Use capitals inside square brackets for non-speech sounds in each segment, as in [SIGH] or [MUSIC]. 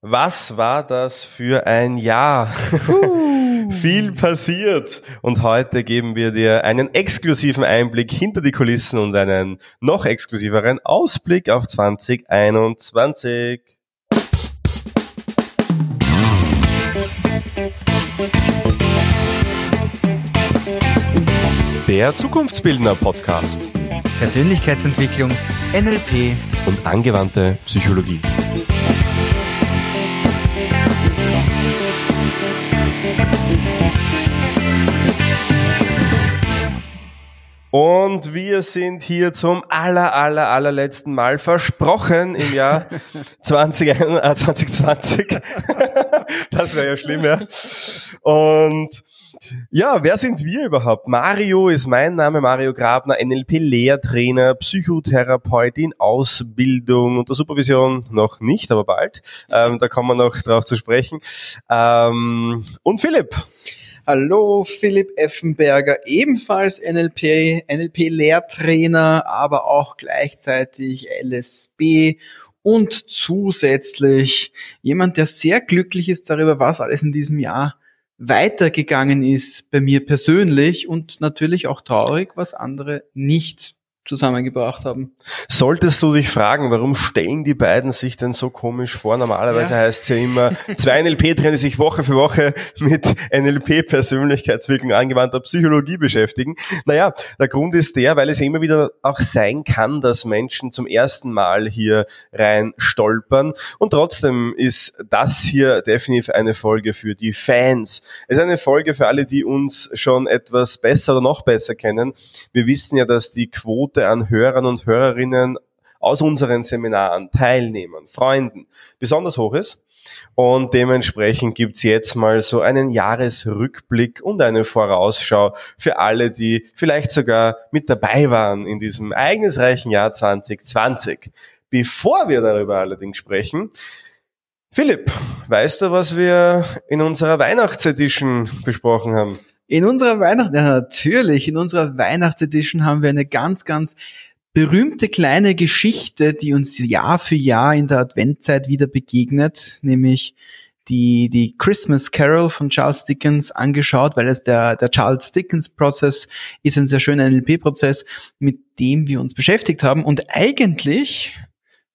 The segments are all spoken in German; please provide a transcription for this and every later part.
Was war das für ein Jahr? Uh. [LAUGHS] Viel passiert und heute geben wir dir einen exklusiven Einblick hinter die Kulissen und einen noch exklusiveren Ausblick auf 2021. Der Zukunftsbildner Podcast. Persönlichkeitsentwicklung, NLP und angewandte Psychologie. Und wir sind hier zum aller, aller, allerletzten Mal versprochen im Jahr [LAUGHS] 20, äh, 2020. [LAUGHS] das wäre ja schlimm, ja. Und ja, wer sind wir überhaupt? Mario ist mein Name, Mario Grabner, NLP-Lehrtrainer, Psychotherapeut in Ausbildung, unter Supervision noch nicht, aber bald. Ähm, da kommen wir noch drauf zu sprechen. Ähm, und Philipp. Hallo, Philipp Effenberger, ebenfalls NLP, NLP-Lehrtrainer, aber auch gleichzeitig LSB und zusätzlich jemand, der sehr glücklich ist darüber, was alles in diesem Jahr weitergegangen ist bei mir persönlich und natürlich auch traurig, was andere nicht zusammengebracht haben. Solltest du dich fragen, warum stellen die beiden sich denn so komisch vor? Normalerweise ja. heißt es ja immer, zwei NLP-Trainer, die sich Woche für Woche mit NLP-Persönlichkeitswirkung angewandter Psychologie beschäftigen. Naja, der Grund ist der, weil es ja immer wieder auch sein kann, dass Menschen zum ersten Mal hier rein stolpern. Und trotzdem ist das hier definitiv eine Folge für die Fans. Es ist eine Folge für alle, die uns schon etwas besser oder noch besser kennen. Wir wissen ja, dass die Quote Quote an Hörern und Hörerinnen aus unseren Seminaren, Teilnehmern, Freunden besonders hoch ist. Und dementsprechend gibt's jetzt mal so einen Jahresrückblick und eine Vorausschau für alle, die vielleicht sogar mit dabei waren in diesem ereignisreichen Jahr 2020. Bevor wir darüber allerdings sprechen, Philipp, weißt du, was wir in unserer Weihnachtsedition besprochen haben? In unserer Weihnachts, ja, natürlich, in unserer Weihnachtsedition haben wir eine ganz, ganz berühmte kleine Geschichte, die uns Jahr für Jahr in der Adventzeit wieder begegnet, nämlich die, die Christmas Carol von Charles Dickens angeschaut, weil es der, der Charles Dickens Prozess ist ein sehr schöner NLP-Prozess, mit dem wir uns beschäftigt haben. Und eigentlich,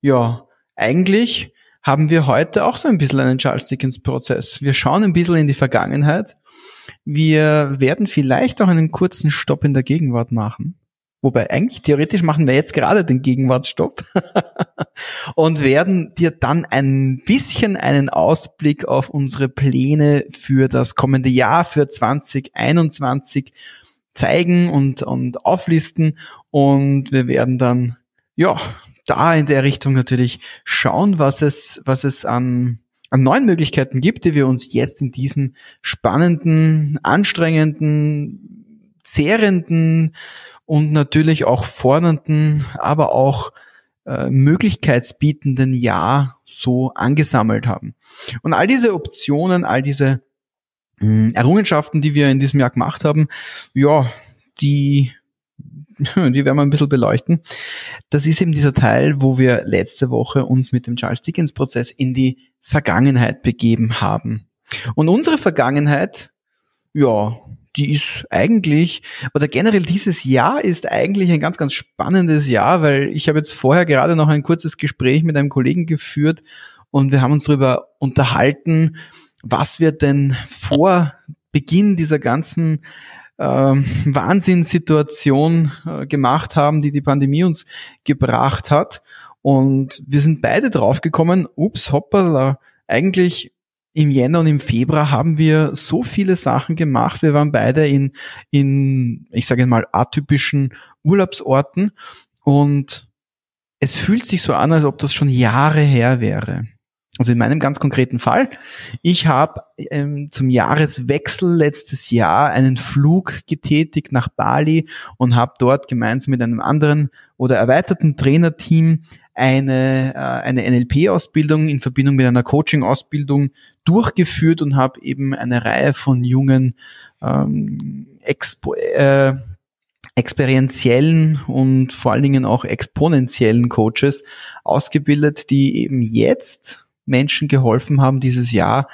ja, eigentlich haben wir heute auch so ein bisschen einen Charles Dickens Prozess. Wir schauen ein bisschen in die Vergangenheit wir werden vielleicht auch einen kurzen Stopp in der Gegenwart machen. Wobei eigentlich theoretisch machen wir jetzt gerade den Gegenwartsstopp [LAUGHS] und werden dir dann ein bisschen einen Ausblick auf unsere Pläne für das kommende Jahr, für 2021 zeigen und, und auflisten. Und wir werden dann, ja, da in der Richtung natürlich schauen, was es, was es an an neuen Möglichkeiten gibt, die wir uns jetzt in diesem spannenden, anstrengenden, zehrenden und natürlich auch fordernden, aber auch äh, möglichkeitsbietenden Jahr so angesammelt haben. Und all diese Optionen, all diese mh, hm, Errungenschaften, die wir in diesem Jahr gemacht haben, ja, die [LAUGHS] die werden wir ein bisschen beleuchten. Das ist eben dieser Teil, wo wir letzte Woche uns mit dem Charles Dickens Prozess in die Vergangenheit begeben haben. Und unsere Vergangenheit, ja, die ist eigentlich, oder generell dieses Jahr ist eigentlich ein ganz, ganz spannendes Jahr, weil ich habe jetzt vorher gerade noch ein kurzes Gespräch mit einem Kollegen geführt und wir haben uns darüber unterhalten, was wir denn vor Beginn dieser ganzen äh, [LAUGHS] Wahnsinnssituation äh, gemacht haben, die die Pandemie uns gebracht hat. Und wir sind beide draufgekommen, ups, hoppala, eigentlich im Jänner und im Februar haben wir so viele Sachen gemacht. Wir waren beide in, in ich sage mal, atypischen Urlaubsorten und es fühlt sich so an, als ob das schon Jahre her wäre. Also in meinem ganz konkreten Fall, ich habe ähm, zum Jahreswechsel letztes Jahr einen Flug getätigt nach Bali und habe dort gemeinsam mit einem anderen oder erweiterten Trainerteam eine, äh, eine NLP-Ausbildung in Verbindung mit einer Coaching-Ausbildung durchgeführt und habe eben eine Reihe von jungen ähm, Expo äh, experientiellen und vor allen Dingen auch exponentiellen Coaches ausgebildet, die eben jetzt Menschen geholfen haben dieses Jahr,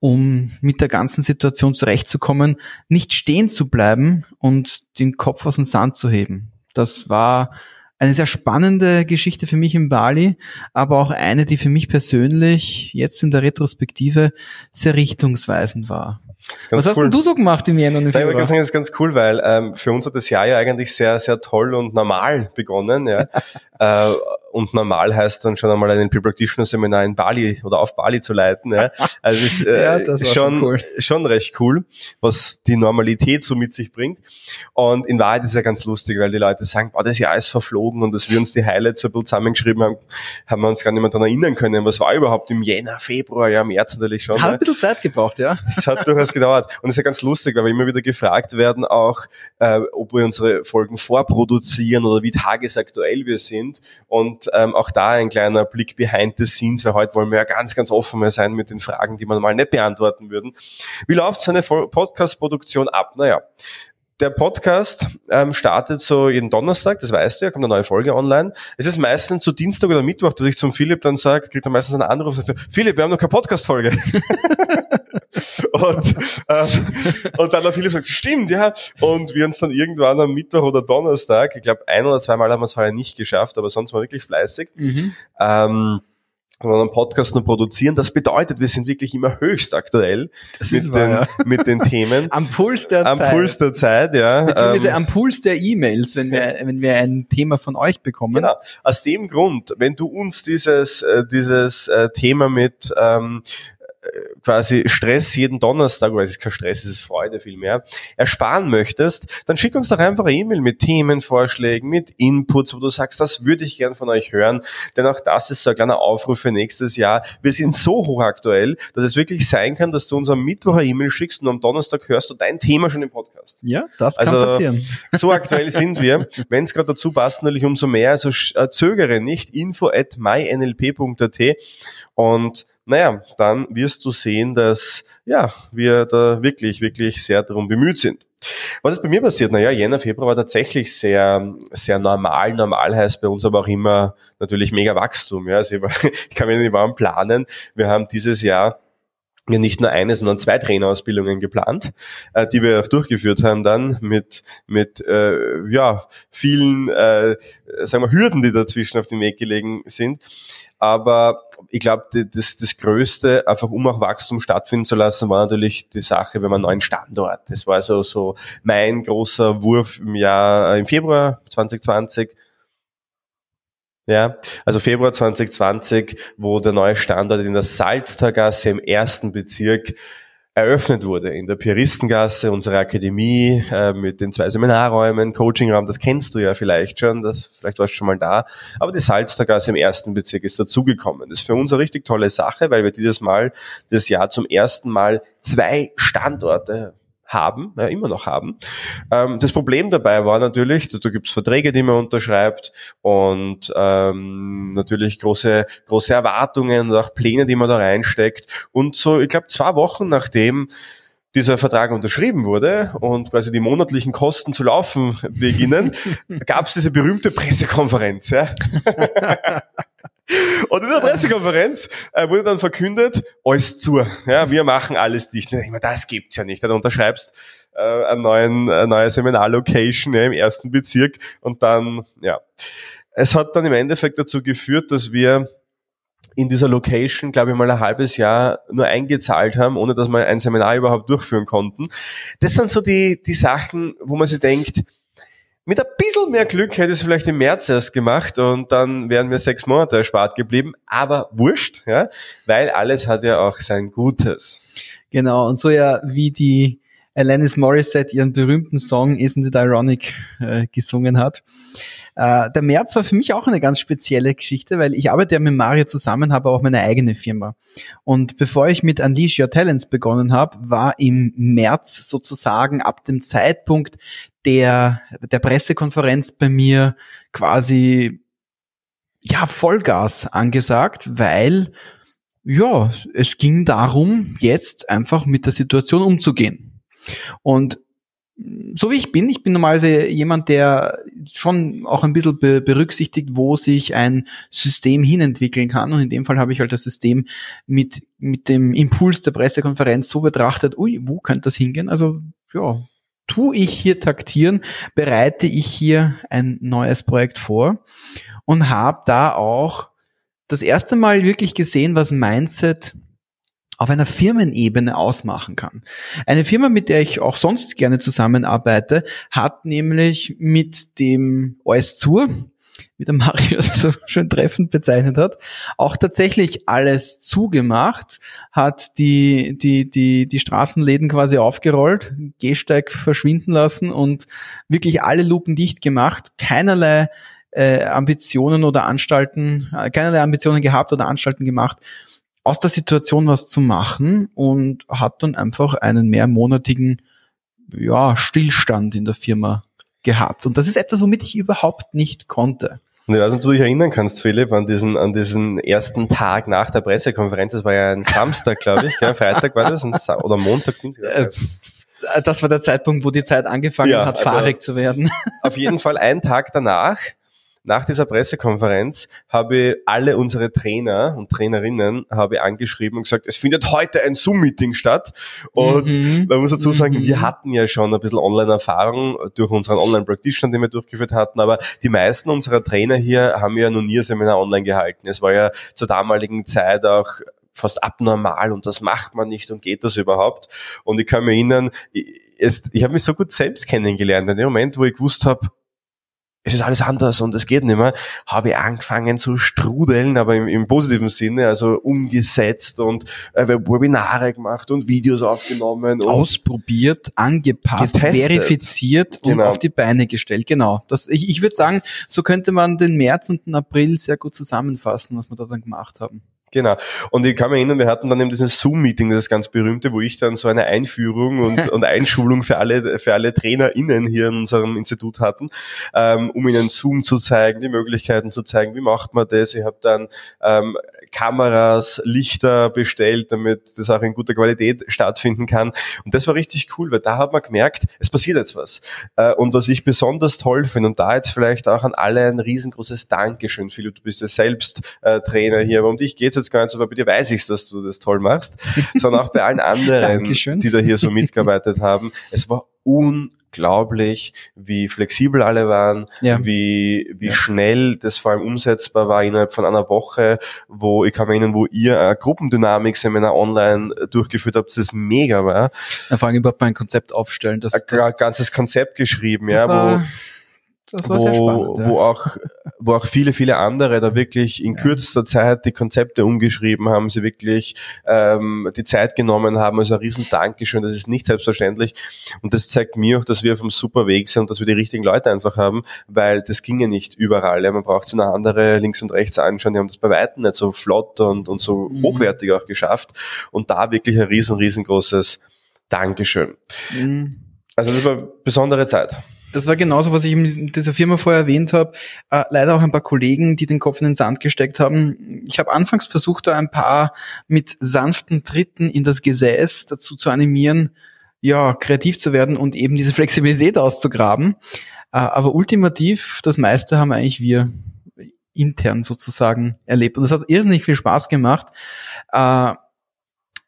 um mit der ganzen Situation zurechtzukommen, nicht stehen zu bleiben und den Kopf aus dem Sand zu heben. Das war eine sehr spannende Geschichte für mich in Bali, aber auch eine, die für mich persönlich jetzt in der Retrospektive sehr richtungsweisend war. Was hast denn du so gemacht im Jänner und im Februar? Ich sagen, das ist ganz cool, weil ähm, für uns hat das Jahr ja eigentlich sehr, sehr toll und normal begonnen. Ja. [LAUGHS] äh, und normal heißt dann schon einmal ein Pre-Practitioner Seminar in Bali oder auf Bali zu leiten. Ja. [LAUGHS] Also ist äh, ja, das schon, schon, cool. schon recht cool, was die Normalität so mit sich bringt. Und in Wahrheit ist es ja ganz lustig, weil die Leute sagen, boah, das Jahr ist verflogen und dass wir uns die Highlights bisschen zusammengeschrieben haben, haben wir uns gar nicht mehr daran erinnern können. Was war überhaupt im Jänner, Februar, ja, März natürlich schon. Hat ne? ein bisschen Zeit gebraucht, ja. [LAUGHS] Es hat durchaus gedauert. Und es ist ja ganz lustig, weil wir immer wieder gefragt werden auch, äh, ob wir unsere Folgen vorproduzieren oder wie tagesaktuell wir sind. Und ähm, auch da ein kleiner Blick behind the scenes, weil heute wollen wir ja ganz, ganz offen mehr sein mit den Fragen, die man mal nicht beantworten würden. Wie läuft so eine Podcast-Produktion ab? Naja, der Podcast ähm, startet so jeden Donnerstag, das weißt du ja, kommt eine neue Folge online. Es ist meistens zu Dienstag oder Mittwoch, dass ich zum Philipp dann sage, kriegt er meistens einen Anruf und sagt, Philipp, wir haben noch keine Podcast-Folge. [LAUGHS] und, ähm, und dann der Philipp sagt, stimmt, ja. Und wir uns dann irgendwann am Mittwoch oder Donnerstag, ich glaube ein oder zweimal haben wir es heuer nicht geschafft, aber sonst war wirklich fleißig. Mhm. Ähm, einen Podcast nur produzieren. Das bedeutet, wir sind wirklich immer höchst aktuell mit, wahr, den, ja. [LAUGHS] mit den Themen. am Puls der am Zeit. Am Puls der Zeit, ja. Beziehungsweise ähm, am Puls der E-Mails, wenn wir, wenn wir ein Thema von euch bekommen. Genau. Aus dem Grund, wenn du uns dieses, äh, dieses äh, Thema mit ähm, quasi Stress jeden Donnerstag, weil es ist kein Stress, es ist Freude vielmehr, ersparen möchtest, dann schick uns doch einfach eine E-Mail mit Themenvorschlägen, mit Inputs, wo du sagst, das würde ich gern von euch hören, denn auch das ist so ein kleiner Aufruf für nächstes Jahr. Wir sind so hochaktuell, dass es wirklich sein kann, dass du uns am Mittwoch eine E-Mail schickst und am Donnerstag hörst du dein Thema schon im Podcast. Ja, das kann also, passieren. [LAUGHS] So aktuell sind wir. Wenn es gerade dazu passt, natürlich umso mehr. Also äh, zögere nicht. info at mynlp.at und naja, dann wirst du sehen, dass ja, wir da wirklich, wirklich sehr darum bemüht sind. Was ist bei mir passiert? Naja, Jänner, Februar war tatsächlich sehr, sehr normal. Normal heißt bei uns aber auch immer natürlich mega Wachstum. Ja, also ich, [LAUGHS] kann mir nicht warm planen. Wir haben dieses Jahr ja nicht nur eine, sondern zwei Trainerausbildungen geplant, äh, die wir auch durchgeführt haben dann mit mit äh, ja vielen äh, sagen wir Hürden, die dazwischen auf dem Weg gelegen sind. Aber ich glaube, das, das Größte, einfach um auch Wachstum stattfinden zu lassen, war natürlich die Sache, wenn man einen neuen Standort. Das war so, so mein großer Wurf im Jahr, äh, im Februar 2020. Ja, also Februar 2020, wo der neue Standort in der Salztorgasse im ersten Bezirk eröffnet wurde in der Pieristengasse, unsere Akademie äh, mit den zwei Seminarräumen, Coachingraum, das kennst du ja vielleicht schon, das, vielleicht warst du schon mal da. Aber die Salztergasse im ersten Bezirk ist dazugekommen. Das ist für uns eine richtig tolle Sache, weil wir dieses Mal, das Jahr zum ersten Mal zwei Standorte haben, ja, immer noch haben. Ähm, das Problem dabei war natürlich, da, da gibt es Verträge, die man unterschreibt und ähm, natürlich große, große Erwartungen und auch Pläne, die man da reinsteckt. Und so, ich glaube, zwei Wochen nachdem dieser Vertrag unterschrieben wurde und quasi die monatlichen Kosten zu laufen beginnen, [LAUGHS] gab es diese berühmte Pressekonferenz. Ja? [LAUGHS] Und in der Pressekonferenz äh, wurde dann verkündet, alles zu. Ja, wir machen alles dicht. Ich meine, das gibt's ja nicht. Dann unterschreibst äh, einen neuen, eine neue Seminarlocation ja, im ersten Bezirk und dann, ja. Es hat dann im Endeffekt dazu geführt, dass wir in dieser Location, glaube ich mal, ein halbes Jahr nur eingezahlt haben, ohne dass wir ein Seminar überhaupt durchführen konnten. Das sind so die, die Sachen, wo man sich denkt, mit ein bisschen mehr Glück hätte es vielleicht im März erst gemacht und dann wären wir sechs Monate erspart geblieben. Aber wurscht, ja, weil alles hat ja auch sein Gutes. Genau, und so ja wie die Alanis Morissette ihren berühmten Song Isn't It Ironic äh, gesungen hat. Äh, der März war für mich auch eine ganz spezielle Geschichte, weil ich arbeite ja mit Mario zusammen, habe auch meine eigene Firma. Und bevor ich mit Unleash Your Talents begonnen habe, war im März sozusagen ab dem Zeitpunkt der, der Pressekonferenz bei mir quasi ja Vollgas angesagt, weil ja, es ging darum, jetzt einfach mit der Situation umzugehen. Und so wie ich bin, ich bin normalerweise jemand, der schon auch ein bisschen be berücksichtigt, wo sich ein System hinentwickeln kann. Und in dem Fall habe ich halt das System mit, mit dem Impuls der Pressekonferenz so betrachtet, ui, wo könnte das hingehen? Also, ja, tu ich hier taktieren, bereite ich hier ein neues Projekt vor und habe da auch das erste Mal wirklich gesehen, was Mindset auf einer Firmenebene ausmachen kann. Eine Firma, mit der ich auch sonst gerne zusammenarbeite, hat nämlich mit dem OS Zur, wie der Mario [LAUGHS] das so schön treffend bezeichnet hat, auch tatsächlich alles zugemacht, hat die, die, die, die Straßenläden quasi aufgerollt, Gehsteig verschwinden lassen und wirklich alle Luken dicht gemacht, keinerlei äh, Ambitionen oder Anstalten, äh, keinerlei Ambitionen gehabt oder Anstalten gemacht, aus der Situation was zu machen und hat dann einfach einen mehrmonatigen ja, Stillstand in der Firma gehabt. Und das ist etwas, womit ich überhaupt nicht konnte. Und ich weiß nicht, ob du dich erinnern kannst, Philipp, an diesen, an diesen ersten Tag nach der Pressekonferenz. Das war ja ein Samstag, glaube ich, gell? Freitag war das, oder Montag. Äh, das war der Zeitpunkt, wo die Zeit angefangen ja, hat, also fahrig zu werden. Auf jeden Fall ein Tag danach nach dieser Pressekonferenz habe ich alle unsere Trainer und Trainerinnen habe angeschrieben und gesagt, es findet heute ein Zoom-Meeting statt. Und mhm. man muss dazu sagen, mhm. wir hatten ja schon ein bisschen Online-Erfahrung durch unseren Online-Practitioner, den wir durchgeführt hatten, aber die meisten unserer Trainer hier haben ja noch nie ein Seminar online gehalten. Es war ja zur damaligen Zeit auch fast abnormal und das macht man nicht und geht das überhaupt. Und ich kann mir erinnern, ich, ich habe mich so gut selbst kennengelernt. In dem Moment, wo ich gewusst habe, es ist alles anders und es geht nicht mehr, habe ich angefangen zu strudeln, aber im, im positiven Sinne, also umgesetzt und äh, Webinare gemacht und Videos aufgenommen. Und Ausprobiert, angepasst, getestet. verifiziert und genau. auf die Beine gestellt. Genau. Das, ich ich würde sagen, so könnte man den März und den April sehr gut zusammenfassen, was wir da dann gemacht haben. Genau. Und ich kann mich erinnern, wir hatten dann eben dieses Zoom-Meeting, das ganz berühmte, wo ich dann so eine Einführung und, [LAUGHS] und Einschulung für alle, für alle TrainerInnen hier in unserem Institut hatten, ähm, um ihnen Zoom zu zeigen, die Möglichkeiten zu zeigen, wie macht man das. Ich habe dann ähm, Kameras, Lichter bestellt, damit das auch in guter Qualität stattfinden kann. Und das war richtig cool, weil da hat man gemerkt, es passiert jetzt was. Äh, und was ich besonders toll finde, und da jetzt vielleicht auch an alle ein riesengroßes Dankeschön, Philipp, du bist ja selbst äh, Trainer hier, aber um dich geht's jetzt gar nicht so, weil bei dir weiß ich, dass du das toll machst, sondern auch bei allen [LAUGHS] anderen, die da hier so mitgearbeitet haben. Es war unglaublich, wie flexibel alle waren, ja. wie, wie ja. schnell das vor allem umsetzbar war innerhalb von einer Woche, wo ich kann mir erinnern, wo ihr ein Gruppendynamik-Seminar online durchgeführt habt, das mega war. Ja, vor allem überhaupt mal ein Konzept aufstellen. Das, ein das, ganzes Konzept geschrieben, ja, wo das war wo, sehr spannend. Ja. Wo, auch, wo auch viele, viele andere da wirklich in kürzester Zeit die Konzepte umgeschrieben haben, sie wirklich ähm, die Zeit genommen haben. Also ein riesen Dankeschön, das ist nicht selbstverständlich. Und das zeigt mir auch, dass wir auf einem super Weg sind und dass wir die richtigen Leute einfach haben, weil das ging ja nicht überall. Ja. Man braucht sich eine andere links und rechts anschauen, die haben das bei Weitem nicht so flott und, und so mhm. hochwertig auch geschafft. Und da wirklich ein riesen, riesengroßes Dankeschön. Mhm. Also das war eine besondere Zeit das war genauso, was ich in dieser Firma vorher erwähnt habe. Äh, leider auch ein paar Kollegen, die den Kopf in den Sand gesteckt haben. Ich habe anfangs versucht, da ein paar mit sanften Tritten in das Gesäß dazu zu animieren, ja, kreativ zu werden und eben diese Flexibilität auszugraben. Äh, aber ultimativ, das meiste haben eigentlich wir intern sozusagen erlebt. Und das hat irrsinnig viel Spaß gemacht, äh,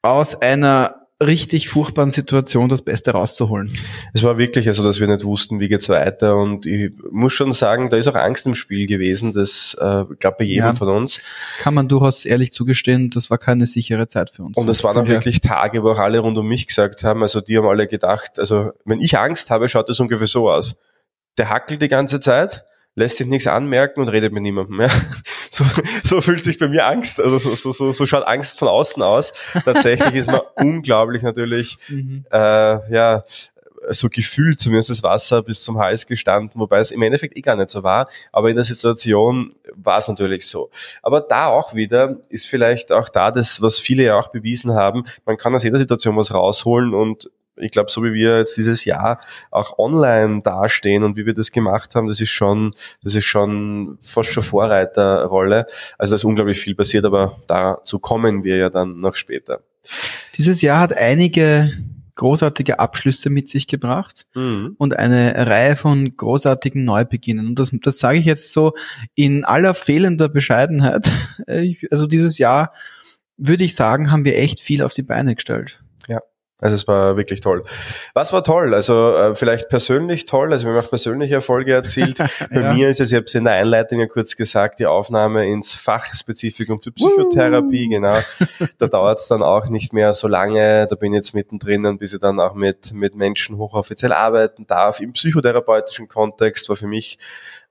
aus einer richtig furchtbaren Situation das Beste rauszuholen. Es war wirklich also, dass wir nicht wussten, wie geht's weiter und ich muss schon sagen, da ist auch Angst im Spiel gewesen, das äh, glaube bei jedem ja, von uns. Kann man durchaus ehrlich zugestehen, das war keine sichere Zeit für uns. Und es waren auch wirklich Tage, wo auch alle rund um mich gesagt haben, also die haben alle gedacht, also wenn ich Angst habe, schaut das ungefähr so aus. Der hackelt die ganze Zeit, lässt sich nichts anmerken und redet mit niemandem. Ja. [LAUGHS] So, so fühlt sich bei mir Angst, also so, so, so, so schaut Angst von außen aus. Tatsächlich ist man [LAUGHS] unglaublich natürlich, mhm. äh, ja, so gefühlt zumindest das Wasser bis zum Hals gestanden, wobei es im Endeffekt eh gar nicht so war. Aber in der Situation war es natürlich so. Aber da auch wieder ist vielleicht auch da das, was viele ja auch bewiesen haben, man kann aus jeder Situation was rausholen und ich glaube, so wie wir jetzt dieses Jahr auch online dastehen und wie wir das gemacht haben, das ist schon, das ist schon fast schon Vorreiterrolle. Also da ist unglaublich viel passiert, aber dazu kommen wir ja dann noch später. Dieses Jahr hat einige großartige Abschlüsse mit sich gebracht mhm. und eine Reihe von großartigen Neubeginnen. Und das, das sage ich jetzt so in aller fehlender Bescheidenheit. [LAUGHS] Also dieses Jahr würde ich sagen, haben wir echt viel auf die Beine gestellt. Also es war wirklich toll. Was war toll? Also äh, vielleicht persönlich toll, also wir haben auch persönliche Erfolge erzielt. [LAUGHS] Bei ja. mir ist es, ich habe es in der Einleitung ja kurz gesagt, die Aufnahme ins Fachspezifikum für Psychotherapie, genau. Da dauert es dann auch nicht mehr so lange, da bin ich jetzt mittendrin bis ich dann auch mit, mit Menschen hochoffiziell arbeiten darf. Im psychotherapeutischen Kontext war für mich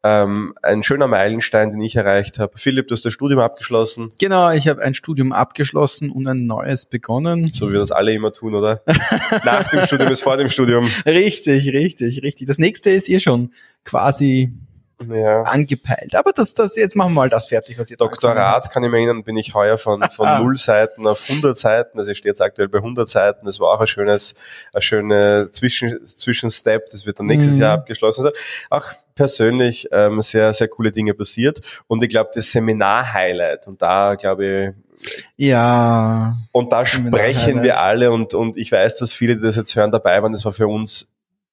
ähm, ein schöner Meilenstein, den ich erreicht habe. Philipp, du hast das Studium abgeschlossen. Genau, ich habe ein Studium abgeschlossen und ein neues begonnen. So wie wir das alle immer tun, oder? [LAUGHS] Nach dem Studium ist vor dem Studium. Richtig, richtig, richtig. Das nächste ist eh schon quasi ja. angepeilt. Aber das, das, jetzt machen wir mal das fertig, was jetzt Doktorat kann ich mir erinnern, bin ich heuer von, von [LAUGHS] null Seiten auf 100 Seiten, also ich stehe jetzt aktuell bei 100 Seiten, das war auch ein schönes, ein schöner Zwischen, Zwischenstep, das wird dann nächstes mhm. Jahr abgeschlossen. Also auch persönlich ähm, sehr, sehr coole Dinge passiert und ich glaube, das Seminar-Highlight und da glaube ich, ja. Und da sprechen wir alle und, und ich weiß, dass viele, die das jetzt hören, dabei waren. Das war für uns,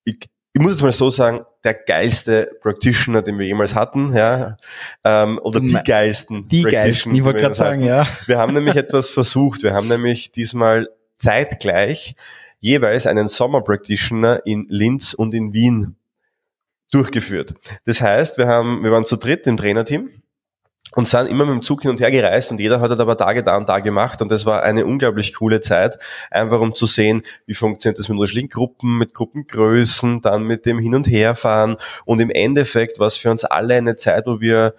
ich, ich muss jetzt mal so sagen, der geilste Practitioner, den wir jemals hatten, ja, ähm, oder die geilsten. Die geilsten, ich wollte gerade sagen, ja. Wir haben nämlich etwas versucht. Wir haben nämlich diesmal zeitgleich jeweils einen Sommer Practitioner in Linz und in Wien durchgeführt. Das heißt, wir haben, wir waren zu dritt im Trainerteam und sind immer mit dem Zug hin und her gereist und jeder hat halt aber Tage da und da gemacht und das war eine unglaublich coole Zeit, einfach um zu sehen, wie funktioniert das mit unterschiedlichen Gruppen, mit Gruppengrößen, dann mit dem Hin- und Herfahren und im Endeffekt war es für uns alle eine Zeit, wo wir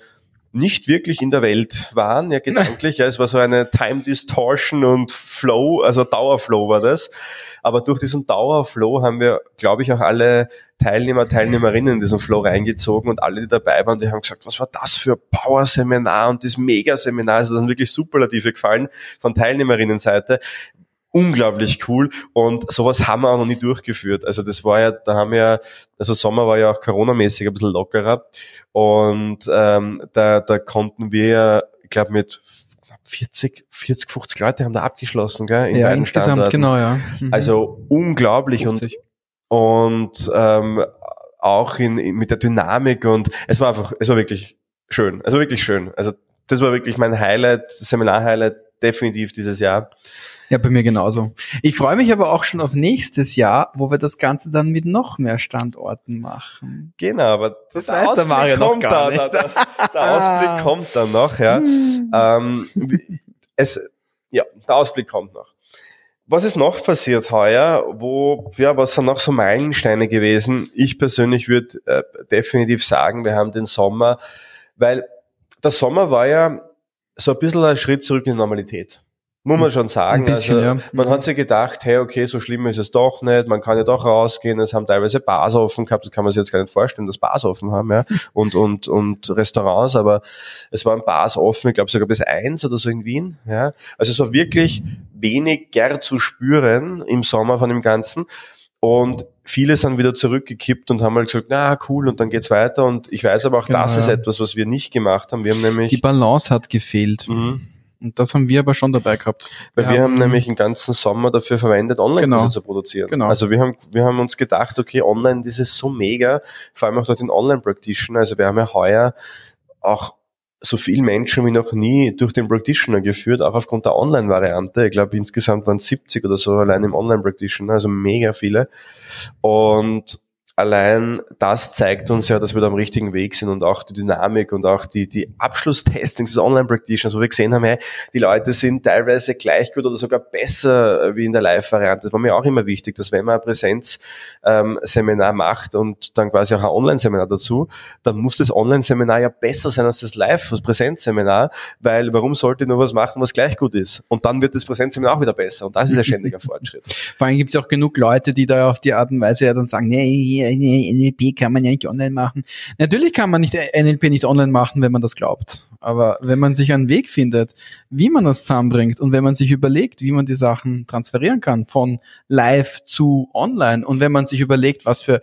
nicht wirklich in der Welt waren, ja gedanklich. Ja, es war so eine Time Distortion und Flow, also Dauerflow war das. Aber durch diesen Dauerflow haben wir, glaube ich, auch alle Teilnehmer, Teilnehmerinnen in diesen Flow reingezogen und alle, die dabei waren, die haben gesagt, was war das für ein Power-Seminar und das Mega-Seminar, ist dann wirklich superlative gefallen von Teilnehmerinnenseite, unglaublich cool und sowas haben wir auch noch nie durchgeführt. Also das war ja, da haben wir, also Sommer war ja auch Corona-mäßig ein bisschen lockerer und ähm, da, da konnten wir, ich glaube mit 40, 40, 50 Leute haben da abgeschlossen, gell? In ja, insgesamt, Standorten. genau, ja. Mhm. Also unglaublich 50. und, und ähm, auch in, in, mit der Dynamik und es war einfach, es war wirklich schön, also wirklich schön. Also das war wirklich mein Highlight, Seminar-Highlight definitiv dieses Jahr. Ja, bei mir genauso. Ich freue mich aber auch schon auf nächstes Jahr, wo wir das Ganze dann mit noch mehr Standorten machen. Genau, aber das, das weiß der Mario noch gar da, nicht. Der, der Ausblick ah. kommt dann noch, ja. Hm. ähm, es, ja, der Ausblick kommt noch. Was ist noch passiert heuer? Wo, ja, was sind noch so Meilensteine gewesen? Ich persönlich würde äh, definitiv sagen, wir haben den Sommer, weil der Sommer war ja so ein bisschen ein Schritt zurück in die Normalität. Muss man schon sagen. Bisschen, also, ja. Man hat sich gedacht, hey, okay, so schlimm ist es doch nicht, man kann ja doch rausgehen, es haben teilweise Bars offen gehabt, das kann man sich jetzt gar nicht vorstellen, dass Bars offen haben, ja, [LAUGHS] und, und, und Restaurants, aber es waren Bars offen, ich glaube sogar bis eins oder so in Wien, ja. Also es war wirklich weniger zu spüren im Sommer von dem Ganzen. Und viele sind wieder zurückgekippt und haben halt gesagt, na cool, und dann geht's weiter. Und ich weiß aber auch, genau. das ist etwas, was wir nicht gemacht haben. Wir haben nämlich. Die Balance hat gefehlt. Mhm. Und das haben wir aber schon dabei gehabt. Weil wir, wir haben, nämlich den ganzen Sommer dafür verwendet, Online-Kurse genau. zu produzieren. Genau. Also wir haben, wir haben uns gedacht, okay, online, das ist so mega, vor allem auch durch den Online-Practitioner. Also wir haben ja heuer auch so viele Menschen wie noch nie durch den Practitioner geführt, auch aufgrund der Online-Variante. Ich glaube, insgesamt waren es 70 oder so allein im Online-Practitioner, also mega viele. Und allein das zeigt uns ja, dass wir da am richtigen Weg sind und auch die Dynamik und auch die, die Abschlusstestings des Online-Practitioners, wo wir gesehen haben, hey, die Leute sind teilweise gleich gut oder sogar besser wie in der Live-Variante. Das war mir auch immer wichtig, dass wenn man ein Präsenzseminar ähm, macht und dann quasi auch ein Online-Seminar dazu, dann muss das Online-Seminar ja besser sein als das Live, das Präsenzseminar, weil warum sollte ich nur was machen, was gleich gut ist? Und dann wird das Präsenzseminar auch wieder besser und das ist ein ständiger Fortschritt. [LAUGHS] Vor allem gibt es auch genug Leute, die da auf die Art und Weise ja dann sagen, nee, NLP kann man ja nicht online machen. Natürlich kann man nicht NLP nicht online machen, wenn man das glaubt. Aber wenn man sich einen Weg findet, wie man das zusammenbringt und wenn man sich überlegt, wie man die Sachen transferieren kann von live zu online und wenn man sich überlegt, was für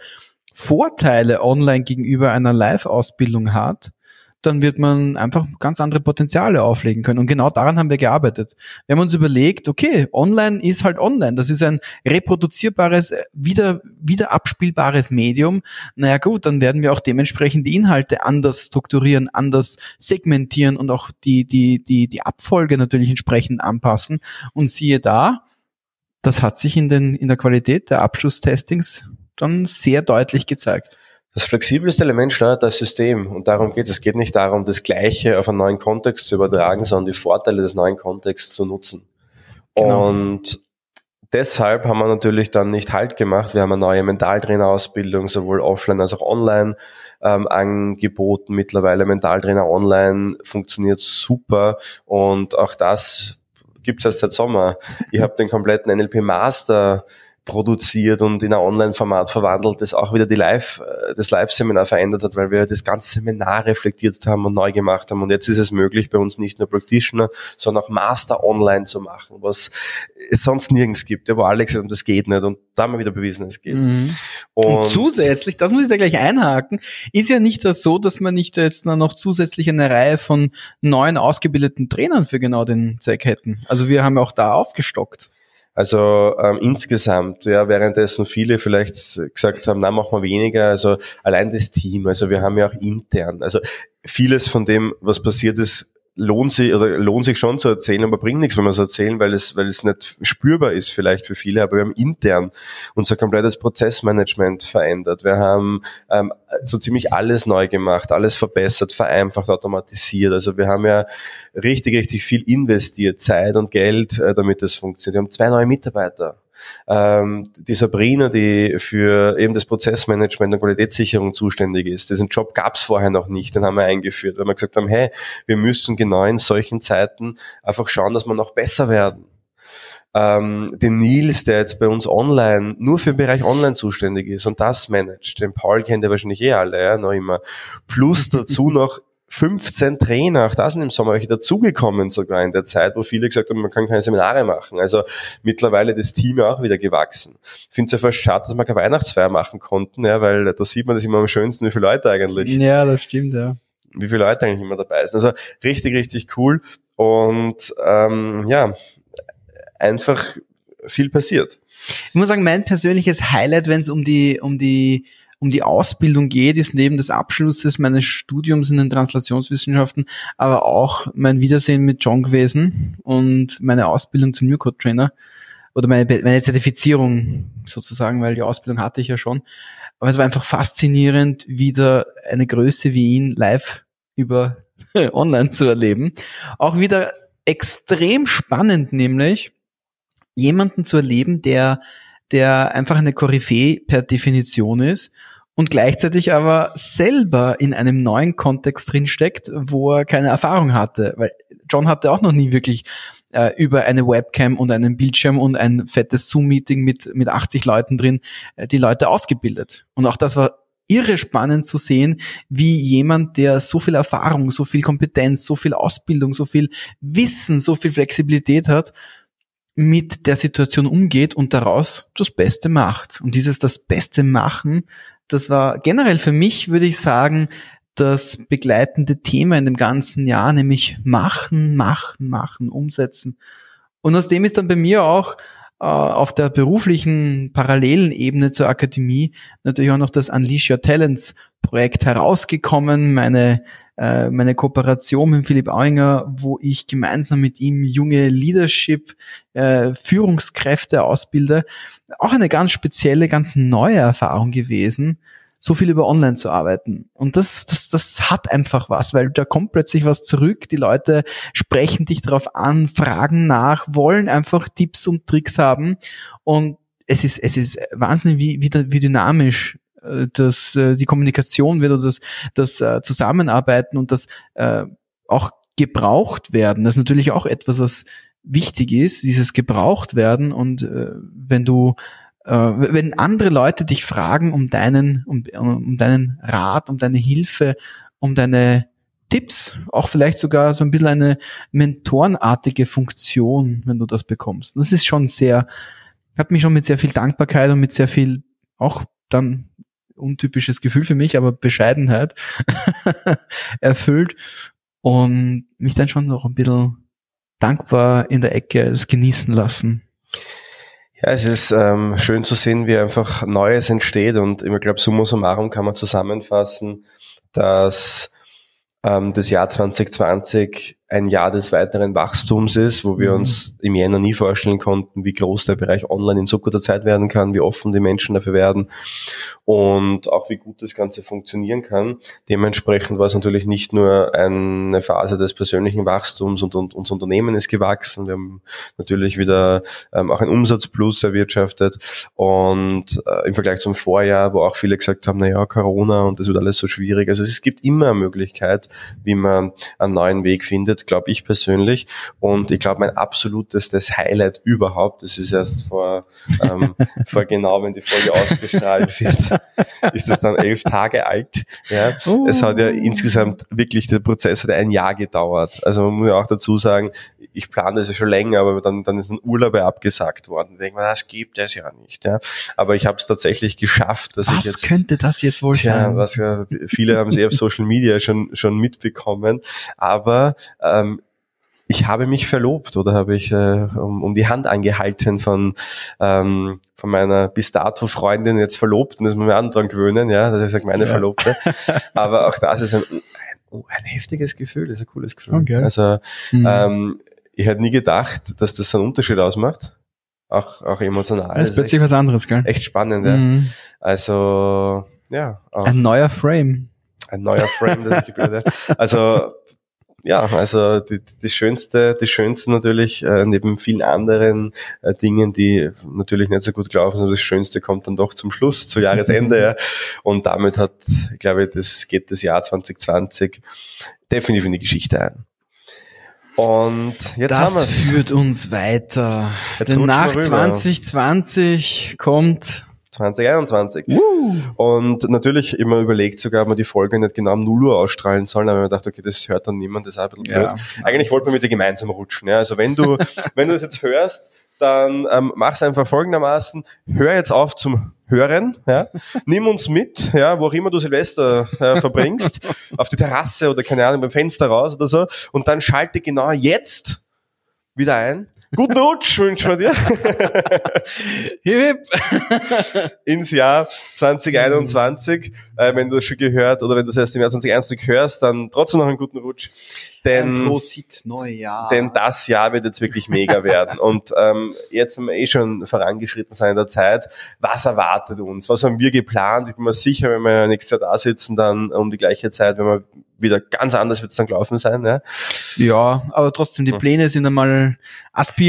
Vorteile online gegenüber einer Live-Ausbildung hat, dann wird man einfach ganz andere Potenziale auflegen können. Und genau daran haben wir gearbeitet. Wir haben uns überlegt, okay, online ist halt online. Das ist ein reproduzierbares, wieder, wieder abspielbares Medium. Naja gut, dann werden wir auch dementsprechend die Inhalte anders strukturieren, anders segmentieren und auch die, die, die, die Abfolge natürlich entsprechend anpassen. Und siehe da, das hat sich in, den, in der Qualität der Abschlusstestings dann sehr deutlich gezeigt. Das flexibelste Element steuert das System und darum geht es. Es geht nicht darum, das Gleiche auf einen neuen Kontext zu übertragen, sondern die Vorteile des neuen Kontexts zu nutzen. Genau. Und deshalb haben wir natürlich dann nicht Halt gemacht. Wir haben eine neue Mentaltrainerausbildung, sowohl offline als auch online ähm, angeboten. Mittlerweile Mentaltrainer online funktioniert super und auch das gibt's erst seit Sommer. Ich [LAUGHS] habe den kompletten NLP Master produziert und in ein Online-Format verwandelt, das auch wieder die Live, äh, das Live-Seminar verändert hat, weil wir das ganze Seminar reflektiert haben und neu gemacht haben. Und jetzt ist es möglich, bei uns nicht nur Practitioner, sondern auch Master online zu machen, was es sonst nirgends gibt, ja, wo Alex sagt, das geht nicht. Und da haben wir wieder bewiesen, es geht. Mhm. Und, und, zusätzlich, das muss ich da gleich einhaken, ist ja nicht das so, dass man nicht jetzt noch zusätzlich eine Reihe von neuen ausgebildeten Trainern für genau den Zweck hätten. Also wir haben auch da aufgestockt. Also ähm, insgesamt, ja, währenddessen viele vielleicht gesagt haben, na, machen wir weniger, also allein das Team, also wir haben ja auch intern, also vieles von dem, was passiert ist, lohnt sich oder lohnt sich schon zu erzählen, aber bringt nichts, wenn wir es erzählen, weil es, weil es nicht spürbar ist vielleicht für viele. Aber wir haben intern unser komplettes Prozessmanagement verändert. Wir haben ähm, so ziemlich alles neu gemacht, alles verbessert, vereinfacht, automatisiert. Also wir haben ja richtig, richtig viel investiert, Zeit und Geld, äh, damit das funktioniert. Wir haben zwei neue Mitarbeiter. Ähm, die Sabrina, die für eben das Prozessmanagement und Qualitätssicherung zuständig ist, diesen Job gab es vorher noch nicht, den haben wir eingeführt, weil wir gesagt haben, hey, wir müssen genau in solchen Zeiten einfach schauen, dass wir noch besser werden. Ähm, den Nils, der jetzt bei uns online, nur für den Bereich online zuständig ist und das managt. Den Paul kennt ihr wahrscheinlich eh alle, ja, noch immer. Plus dazu [LAUGHS] noch 15 Trainer, auch da sind im Sommer welche dazugekommen sogar in der Zeit, wo viele gesagt haben, man kann keine Seminare machen. Also mittlerweile das Team auch wieder gewachsen. Ich finde es ja fast schade, dass wir keine Weihnachtsfeier machen konnten, ja, weil da sieht man das immer am schönsten, wie viele Leute eigentlich. Ja, das stimmt, ja. Wie viele Leute eigentlich immer dabei sind. Also richtig, richtig cool. Und ähm, ja, einfach viel passiert. Ich muss sagen, mein persönliches Highlight, wenn es um die, um die um die Ausbildung geht, ist neben des Abschlusses meines Studiums in den Translationswissenschaften, aber auch mein Wiedersehen mit John gewesen und meine Ausbildung zum New Code Trainer oder meine, meine Zertifizierung sozusagen, weil die Ausbildung hatte ich ja schon. Aber es war einfach faszinierend, wieder eine Größe wie ihn live über [LAUGHS] online zu erleben. Auch wieder extrem spannend, nämlich jemanden zu erleben, der der einfach eine Koryphäe per Definition ist und gleichzeitig aber selber in einem neuen Kontext drin steckt, wo er keine Erfahrung hatte, weil John hatte auch noch nie wirklich äh, über eine Webcam und einen Bildschirm und ein fettes Zoom-Meeting mit, mit 80 Leuten drin äh, die Leute ausgebildet. Und auch das war irre spannend zu sehen, wie jemand, der so viel Erfahrung, so viel Kompetenz, so viel Ausbildung, so viel Wissen, so viel Flexibilität hat, mit der Situation umgeht und daraus das Beste macht. Und dieses das Beste machen, das war generell für mich, würde ich sagen, das begleitende Thema in dem ganzen Jahr, nämlich machen, machen, machen, umsetzen. Und aus dem ist dann bei mir auch äh, auf der beruflichen parallelen Ebene zur Akademie natürlich auch noch das Unleash Your Talents Projekt herausgekommen, meine äh, meine Kooperation mit Philipp Auinger, wo ich gemeinsam mit ihm junge Leadership, äh, Führungskräfte ausbilde. Auch eine ganz spezielle, ganz neue Erfahrung gewesen, so viel über online zu arbeiten. Und das, das, das hat einfach was, weil da kommt plötzlich was zurück. Die Leute sprechen dich darauf an, fragen nach, wollen einfach Tipps und Tricks haben. Und es ist, es ist wahnsinnig, wie, wie, wie dynamisch dass äh, die Kommunikation wird oder das, das äh, Zusammenarbeiten und das äh, auch gebraucht werden. Das ist natürlich auch etwas, was wichtig ist, dieses gebraucht werden. Und äh, wenn du, äh, wenn andere Leute dich fragen um deinen, um, um deinen Rat, um deine Hilfe, um deine Tipps, auch vielleicht sogar so ein bisschen eine mentorenartige Funktion, wenn du das bekommst. Das ist schon sehr, hat mich schon mit sehr viel Dankbarkeit und mit sehr viel auch dann untypisches Gefühl für mich, aber Bescheidenheit [LAUGHS] erfüllt und mich dann schon noch ein bisschen dankbar in der Ecke es genießen lassen. Ja, es ist ähm, schön zu sehen, wie einfach Neues entsteht und ich glaube, summa summarum kann man zusammenfassen, dass ähm, das Jahr 2020 ein Jahr des weiteren Wachstums ist, wo wir mhm. uns im Jänner nie vorstellen konnten, wie groß der Bereich Online in so kurzer Zeit werden kann, wie offen die Menschen dafür werden und auch wie gut das Ganze funktionieren kann. Dementsprechend war es natürlich nicht nur eine Phase des persönlichen Wachstums und, und unser Unternehmen ist gewachsen. Wir haben natürlich wieder ähm, auch einen Umsatzplus erwirtschaftet und äh, im Vergleich zum Vorjahr, wo auch viele gesagt haben, na ja, Corona und das wird alles so schwierig. Also es gibt immer eine Möglichkeit, wie man einen neuen Weg findet glaube ich persönlich. Und ich glaube, mein absolutestes Highlight überhaupt, das ist erst vor, ähm, [LAUGHS] vor genau, wenn die Folge ausgestrahlt wird, [LAUGHS] ist es dann elf Tage alt. Ja. Uh. Es hat ja insgesamt wirklich, der Prozess hat ein Jahr gedauert. Also man muss ja auch dazu sagen, ich plane das ja schon länger, aber dann, dann ist ein Urlaub abgesagt worden. Ich denke mir, das gibt es ja nicht. Ja. Aber ich habe es tatsächlich geschafft, dass was ich jetzt... Was könnte das jetzt wohl tja, sein? Was, viele haben es eh auf Social Media schon, schon mitbekommen. Aber ähm, ich habe mich verlobt oder habe ich äh, um, um die Hand angehalten von ähm, von meiner bis dato Freundin jetzt Verlobten, das muss man mir dran gewöhnen, ja, dass ich sage, meine ja. Verlobte. [LAUGHS] Aber auch das ist ein, ein, oh, ein heftiges Gefühl, das ist ein cooles Gefühl. Okay. Also mhm. ähm, ich hätte nie gedacht, dass das so einen Unterschied ausmacht. Auch, auch emotional. Das ist plötzlich was anderes, gell? Echt spannend, ja. Mhm. Also, ja. Ein neuer Frame. Ein neuer Frame, das ich gebildet Also, ja, also die, die schönste, die schönste natürlich, äh, neben vielen anderen äh, Dingen, die natürlich nicht so gut gelaufen sind, das Schönste kommt dann doch zum Schluss, zu Jahresende. [LAUGHS] ja. Und damit hat, glaube ich, das geht das Jahr 2020 definitiv in die Geschichte ein. Und jetzt das haben wir es. führt uns weiter. Jetzt Denn nach 2020 kommt 2021. Uh. Und natürlich immer überlegt sogar, ob man die Folge nicht genau um 0 Uhr ausstrahlen sollen, aber man dachte, okay, das hört dann niemand, das ist ein bisschen blöd. Ja. Eigentlich wollten wir mit dir gemeinsam rutschen. Ja. Also wenn du, [LAUGHS] wenn du das jetzt hörst, dann ähm, mach's einfach folgendermaßen, hör jetzt auf zum Hören, ja. Nimm uns mit, ja, wo auch immer du Silvester äh, verbringst, [LAUGHS] auf die Terrasse oder keine Ahnung, beim Fenster raus oder so, und dann schalte genau jetzt wieder ein Guten Rutsch wünschen wir dir. [LAUGHS] hip, hip. [LAUGHS] Ins Jahr 2021. Äh, wenn du es schon gehört oder wenn du es erst im Jahr 2021 hörst, dann trotzdem noch einen guten Rutsch. Denn, Prosit Neujahr. denn das Jahr wird jetzt wirklich mega werden. [LAUGHS] Und ähm, jetzt, wenn wir eh schon vorangeschritten sind in der Zeit, was erwartet uns? Was haben wir geplant? Ich bin mir sicher, wenn wir nächstes Jahr da sitzen, dann um die gleiche Zeit, wenn wir wieder ganz anders wird es dann gelaufen sein. Ja, ja aber trotzdem, die hm. Pläne sind einmal aspirierend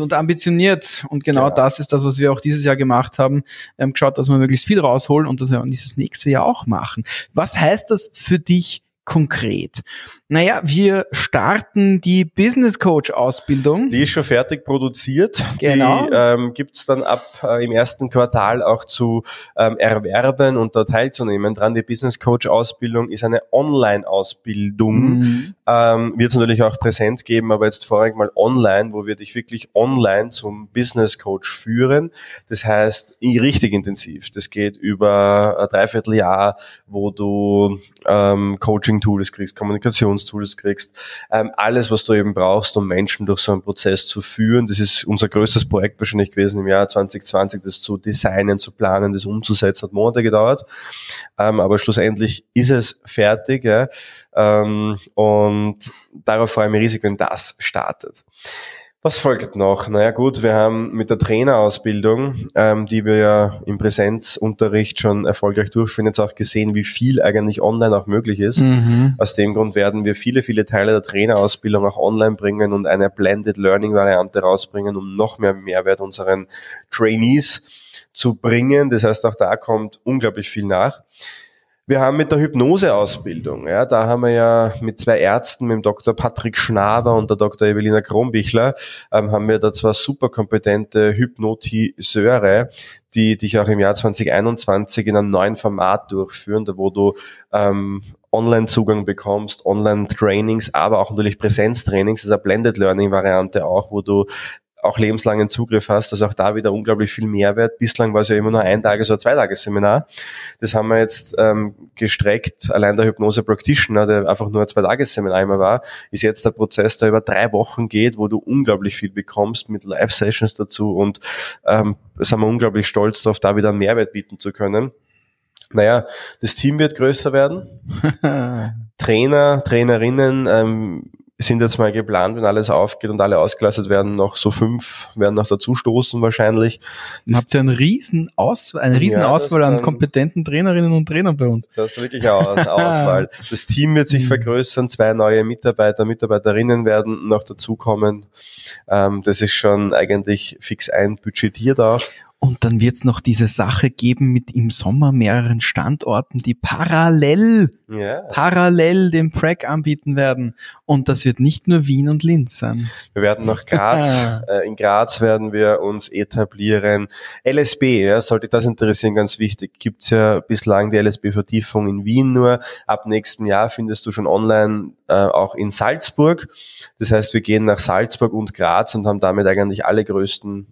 und ambitioniert. Und genau, genau, das ist das, was wir auch dieses Jahr gemacht haben. Wir haben geschaut, dass wir möglichst viel rausholen und das wir dieses nächste Jahr auch machen. Was heißt das für dich konkret? Naja, wir starten die Business Coach Ausbildung. Die ist schon fertig produziert. Genau. Die ähm, gibt dann ab äh, im ersten Quartal auch zu ähm, erwerben und da teilzunehmen dran. Die Business Coach Ausbildung ist eine Online-Ausbildung. Mhm. Ähm, Wird es natürlich auch präsent geben, aber jetzt vorrangig mal online, wo wir dich wirklich online zum Business Coach führen. Das heißt, richtig intensiv. Das geht über ein Dreivierteljahr, wo du ähm, Coaching-Tools kriegst, Kommunikation Kommunikationstools kriegst, ähm, alles, was du eben brauchst, um Menschen durch so einen Prozess zu führen. Das ist unser größtes Projekt wahrscheinlich gewesen im Jahr 2020, das zu designen, zu planen, das umzusetzen, hat Monate gedauert. Ähm, aber schlussendlich ist es fertig. Ja? Ähm, und darauf freue ich mich riesig, wenn das startet. Was folgt noch? Naja gut, wir haben mit der Trainerausbildung, ähm, die wir ja im Präsenzunterricht schon erfolgreich durchführen, jetzt auch gesehen, wie viel eigentlich online auch möglich ist. Mhm. Aus dem Grund werden wir viele, viele Teile der Trainerausbildung auch online bringen und eine Blended Learning Variante rausbringen, um noch mehr Mehrwert unseren Trainees zu bringen. Das heißt, auch da kommt unglaublich viel nach. Wir haben mit der Hypnoseausbildung, ja, da haben wir ja mit zwei Ärzten, mit dem Dr. Patrick Schnaber und der Dr. Evelina Krombichler, ähm, haben wir da zwei superkompetente Hypnotiseure, die dich auch im Jahr 2021 in einem neuen Format durchführen, da wo du ähm, Online-Zugang bekommst, Online-Trainings, aber auch natürlich Präsenztrainings, das ist eine Blended Learning-Variante auch, wo du auch lebenslangen Zugriff hast, also auch da wieder unglaublich viel Mehrwert. Bislang war es ja immer nur ein Tages- oder zwei Tagesseminar. Das haben wir jetzt ähm, gestreckt. Allein der Hypnose Practitioner, der einfach nur ein zwei Tagesseminar immer war, ist jetzt der Prozess, der über drei Wochen geht, wo du unglaublich viel bekommst mit Live-Sessions dazu und ähm, sind wir unglaublich stolz darauf, da wieder einen Mehrwert bieten zu können. Naja, das Team wird größer werden. [LAUGHS] Trainer, Trainerinnen, ähm, sind jetzt mal geplant, wenn alles aufgeht und alle ausgelastet werden, noch so fünf werden noch dazu stoßen wahrscheinlich. Habt ihr eine riesen Auswahl, eine riesen ja, Auswahl an kompetenten Trainerinnen und Trainern bei uns. Das ist wirklich eine [LAUGHS] Auswahl. Das Team wird sich mhm. vergrößern, zwei neue Mitarbeiter, Mitarbeiterinnen werden noch dazukommen. Ähm, das ist schon eigentlich fix einbudgetiert auch. Und dann wird es noch diese Sache geben mit im Sommer mehreren Standorten, die parallel, ja. parallel den Prac anbieten werden. Und das wird nicht nur Wien und Linz sein. Wir werden nach Graz, [LAUGHS] äh, in Graz werden wir uns etablieren. LSB, ja, sollte das interessieren, ganz wichtig, gibt's ja bislang die LSB-Vertiefung in Wien nur. Ab nächstem Jahr findest du schon online äh, auch in Salzburg. Das heißt, wir gehen nach Salzburg und Graz und haben damit eigentlich alle größten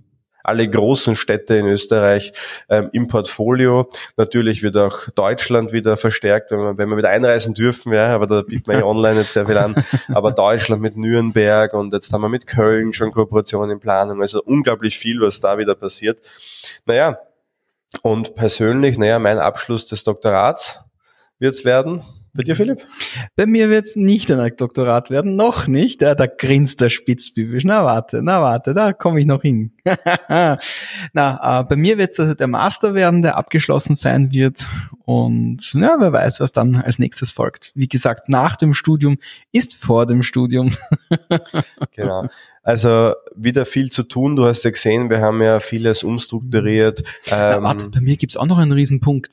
alle großen Städte in Österreich ähm, im Portfolio. Natürlich wird auch Deutschland wieder verstärkt, wenn wir, wenn wir wieder einreisen dürfen, ja, aber da bietet man ja [LAUGHS] online jetzt sehr viel an. Aber Deutschland mit Nürnberg und jetzt haben wir mit Köln schon Kooperationen in Planung. Also unglaublich viel, was da wieder passiert. Naja, und persönlich, naja, mein Abschluss des Doktorats wird's werden. Bei dir, Philipp? Bei mir wird es nicht ein Doktorat werden, noch nicht. Ja, da grinst der Spitzbübisch. Na warte, na warte, da komme ich noch hin. [LAUGHS] na, äh, bei mir wird es der Master werden, der abgeschlossen sein wird. Und ja, wer weiß, was dann als nächstes folgt. Wie gesagt, nach dem Studium ist vor dem Studium. [LAUGHS] genau. Also wieder viel zu tun. Du hast ja gesehen, wir haben ja vieles umstrukturiert. Ähm, warte, bei mir gibt's auch noch einen Riesenpunkt.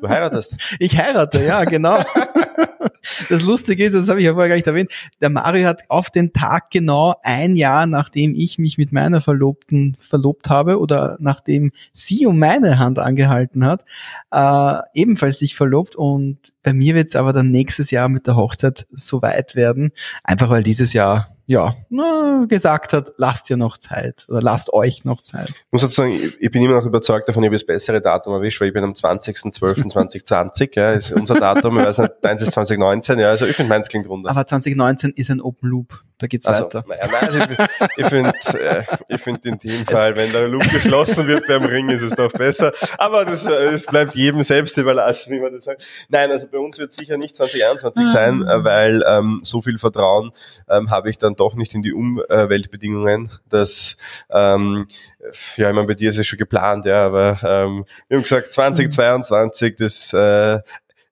Du heiratest? [LAUGHS] Ich heirate, ja, genau. [LAUGHS] Das Lustige ist, das habe ich ja vorher gar nicht erwähnt, der Mario hat auf den Tag genau ein Jahr, nachdem ich mich mit meiner Verlobten verlobt habe oder nachdem sie um meine Hand angehalten hat, äh, ebenfalls sich verlobt. Und bei mir wird es aber dann nächstes Jahr mit der Hochzeit so weit werden, einfach weil dieses Jahr ja, gesagt hat, lasst ihr noch Zeit oder lasst euch noch Zeit. Ich muss jetzt sagen, ich bin immer noch überzeugt davon, ich habe das bessere Datum erwischt, weil ich bin am 20.12.2020, [LAUGHS] ja, ist unser Datum, ich weiß nicht, deins ist 2019, ja, also ich finde meins klingt runter. Aber 2019 ist ein Open Loop, da geht's also, weiter. Nein, also ich, finde, äh, ich finde in dem Fall, wenn der Loop geschlossen wird beim Ring, ist es doch besser. Aber das, äh, das bleibt jedem selbst überlassen, wie man das sagt. Nein, also bei uns wird sicher nicht 2021 sein, ah. weil ähm, so viel Vertrauen ähm, habe ich dann doch nicht in die Umweltbedingungen. Das, ähm, ja, ich meine, bei dir ist es schon geplant, ja, aber ähm, wir haben gesagt, 2022, das äh,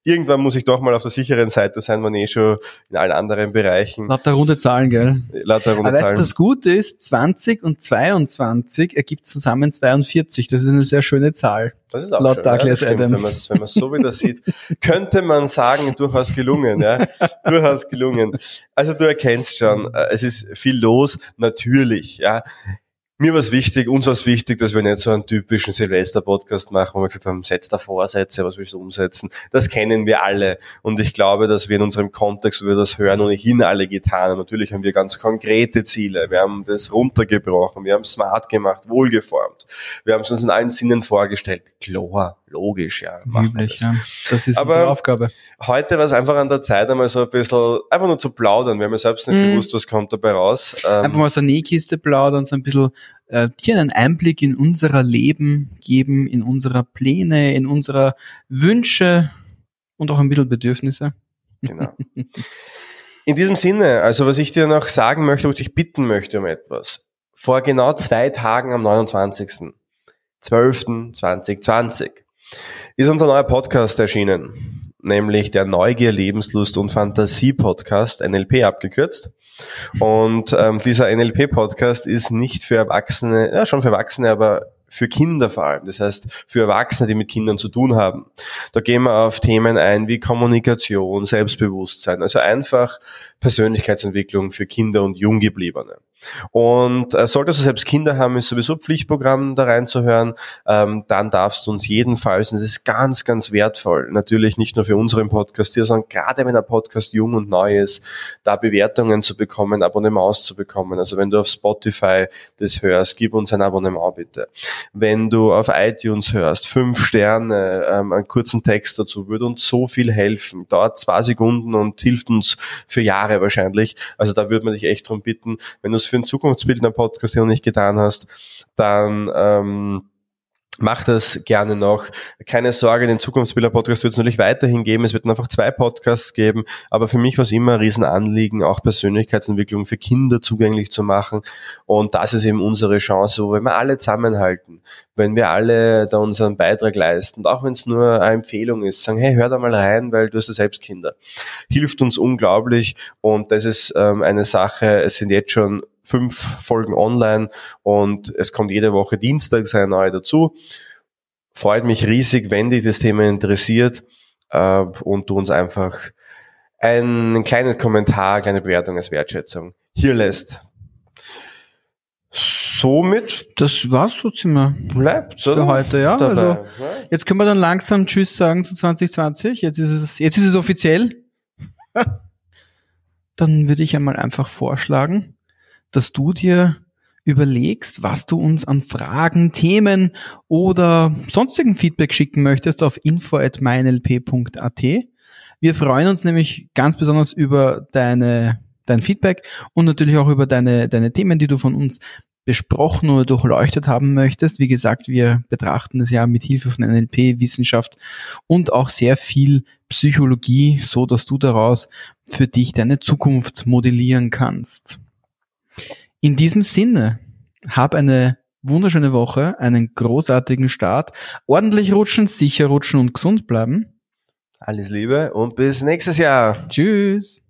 irgendwann muss ich doch mal auf der sicheren Seite sein, man eh schon in allen anderen Bereichen. Laut der runde Zahlen, gell? Laut der runde Aber Zahlen. das Gute ist, 20 und 22 ergibt zusammen 42. Das ist eine sehr schöne Zahl. Das ist auch laut schön, Douglas ja, Adams. Wenn man es so wieder sieht, könnte man sagen, durchaus gelungen, ja. [LAUGHS] durchaus gelungen. Also du erkennst schon, äh, es ist viel los, natürlich, ja. Mir war es wichtig, uns war es wichtig, dass wir nicht so einen typischen Silvester-Podcast machen, wo wir gesagt haben, setz da Vorsätze, was willst du umsetzen? Das kennen wir alle. Und ich glaube, dass wir in unserem Kontext, wo wir das hören, ohnehin alle getan haben. Natürlich haben wir ganz konkrete Ziele. Wir haben das runtergebrochen. Wir haben smart gemacht, wohlgeformt. Wir haben es uns in allen Sinnen vorgestellt. Klar, logisch, ja. Üblich, ja. Das ist Aber unsere Aufgabe. Heute war es einfach an der Zeit, einmal so ein bisschen, einfach nur zu plaudern. Wir haben ja selbst nicht mhm. gewusst, was kommt dabei raus. Ähm, einfach mal so eine Nähkiste plaudern, so ein bisschen äh, dir einen Einblick in unser Leben geben, in unsere Pläne, in unsere Wünsche und auch ein bisschen Bedürfnisse. Genau. In diesem Sinne, also was ich dir noch sagen möchte, wo ich dich bitten möchte um etwas. Vor genau zwei Tagen am 29. 12.2020 ist unser neuer Podcast erschienen, nämlich der Neugier, Lebenslust und Fantasie Podcast, NLP abgekürzt. Und ähm, dieser NLP-Podcast ist nicht für Erwachsene, ja schon für Erwachsene, aber für Kinder vor allem. Das heißt, für Erwachsene, die mit Kindern zu tun haben. Da gehen wir auf Themen ein wie Kommunikation, Selbstbewusstsein, also einfach Persönlichkeitsentwicklung für Kinder und Junggebliebene. Und äh, solltest du selbst Kinder haben, ist sowieso Pflichtprogramm da reinzuhören, ähm, dann darfst du uns jedenfalls, und das ist ganz, ganz wertvoll, natürlich nicht nur für unseren Podcast hier, sondern gerade wenn ein Podcast jung und neu ist, da Bewertungen zu bekommen, Abonnements zu bekommen. Also wenn du auf Spotify das hörst, gib uns ein Abonnement bitte. Wenn du auf iTunes hörst, fünf Sterne, ähm, einen kurzen Text dazu, würde uns so viel helfen. Dauert zwei Sekunden und hilft uns für Jahre wahrscheinlich. Also da würde man dich echt drum bitten, wenn du es für einen Zukunftsbildner-Podcast noch nicht getan hast, dann ähm, Mach das gerne noch. Keine Sorge, den Zukunftsbilder-Podcast wird es natürlich weiterhin geben. Es wird einfach zwei Podcasts geben. Aber für mich war es immer ein Riesenanliegen, auch Persönlichkeitsentwicklung für Kinder zugänglich zu machen. Und das ist eben unsere Chance, wo wenn wir alle zusammenhalten, wenn wir alle da unseren Beitrag leisten, und auch wenn es nur eine Empfehlung ist, sagen, hey, hör da mal rein, weil du hast ja selbst Kinder. Hilft uns unglaublich. Und das ist ähm, eine Sache, es sind jetzt schon fünf Folgen online und es kommt jede Woche Dienstags eine neue dazu. Freut mich riesig, wenn dich das Thema interessiert äh, und du uns einfach einen kleinen Kommentar, kleine Bewertung als Wertschätzung hier lässt. Somit, das war's so Zimmer. Bleibt für heute, ja. Dabei. Also jetzt können wir dann langsam Tschüss sagen zu 2020. Jetzt ist es, jetzt ist es offiziell. [LAUGHS] dann würde ich einmal einfach vorschlagen, dass du dir überlegst, was du uns an Fragen, Themen oder sonstigen Feedback schicken möchtest auf info@meinlp.at. Wir freuen uns nämlich ganz besonders über deine dein Feedback und natürlich auch über deine deine Themen, die du von uns besprochen oder durchleuchtet haben möchtest. Wie gesagt, wir betrachten es ja mit Hilfe von NLP, Wissenschaft und auch sehr viel Psychologie, so dass du daraus für dich deine Zukunft modellieren kannst. In diesem Sinne, hab eine wunderschöne Woche, einen großartigen Start, ordentlich rutschen, sicher rutschen und gesund bleiben. Alles Liebe und bis nächstes Jahr. Tschüss.